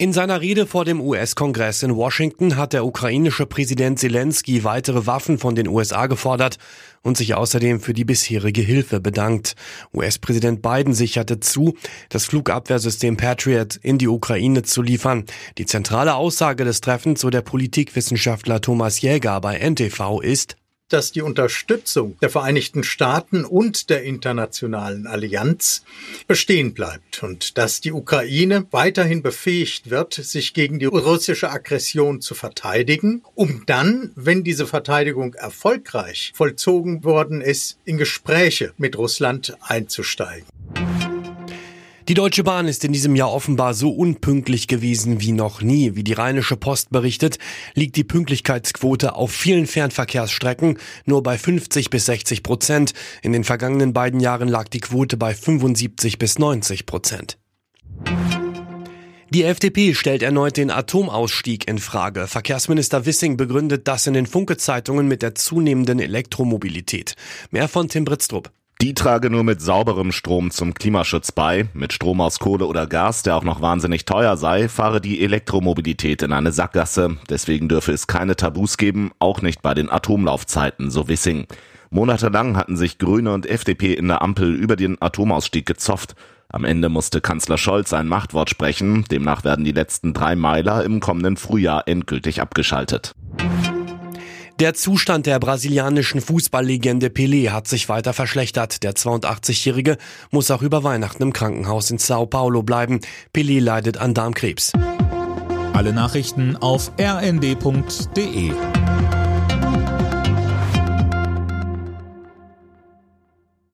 In seiner Rede vor dem US-Kongress in Washington hat der ukrainische Präsident Zelensky weitere Waffen von den USA gefordert und sich außerdem für die bisherige Hilfe bedankt. US-Präsident Biden sicherte zu, das Flugabwehrsystem Patriot in die Ukraine zu liefern. Die zentrale Aussage des Treffens, so der Politikwissenschaftler Thomas Jäger bei NTV, ist, dass die Unterstützung der Vereinigten Staaten und der internationalen Allianz bestehen bleibt und dass die Ukraine weiterhin befähigt wird, sich gegen die russische Aggression zu verteidigen, um dann, wenn diese Verteidigung erfolgreich vollzogen worden ist, in Gespräche mit Russland einzusteigen. Die Deutsche Bahn ist in diesem Jahr offenbar so unpünktlich gewesen wie noch nie. Wie die Rheinische Post berichtet, liegt die Pünktlichkeitsquote auf vielen Fernverkehrsstrecken nur bei 50 bis 60 Prozent. In den vergangenen beiden Jahren lag die Quote bei 75 bis 90 Prozent. Die FDP stellt erneut den Atomausstieg in Frage. Verkehrsminister Wissing begründet das in den Funke-Zeitungen mit der zunehmenden Elektromobilität. Mehr von Tim Britztrup. Die trage nur mit sauberem Strom zum Klimaschutz bei. Mit Strom aus Kohle oder Gas, der auch noch wahnsinnig teuer sei, fahre die Elektromobilität in eine Sackgasse. Deswegen dürfe es keine Tabus geben, auch nicht bei den Atomlaufzeiten, so Wissing. Monatelang hatten sich Grüne und FDP in der Ampel über den Atomausstieg gezofft. Am Ende musste Kanzler Scholz ein Machtwort sprechen. Demnach werden die letzten drei Meiler im kommenden Frühjahr endgültig abgeschaltet. Der Zustand der brasilianischen Fußballlegende Pelé hat sich weiter verschlechtert. Der 82-Jährige muss auch über Weihnachten im Krankenhaus in Sao Paulo bleiben. Pelé leidet an Darmkrebs. Alle Nachrichten auf rnd.de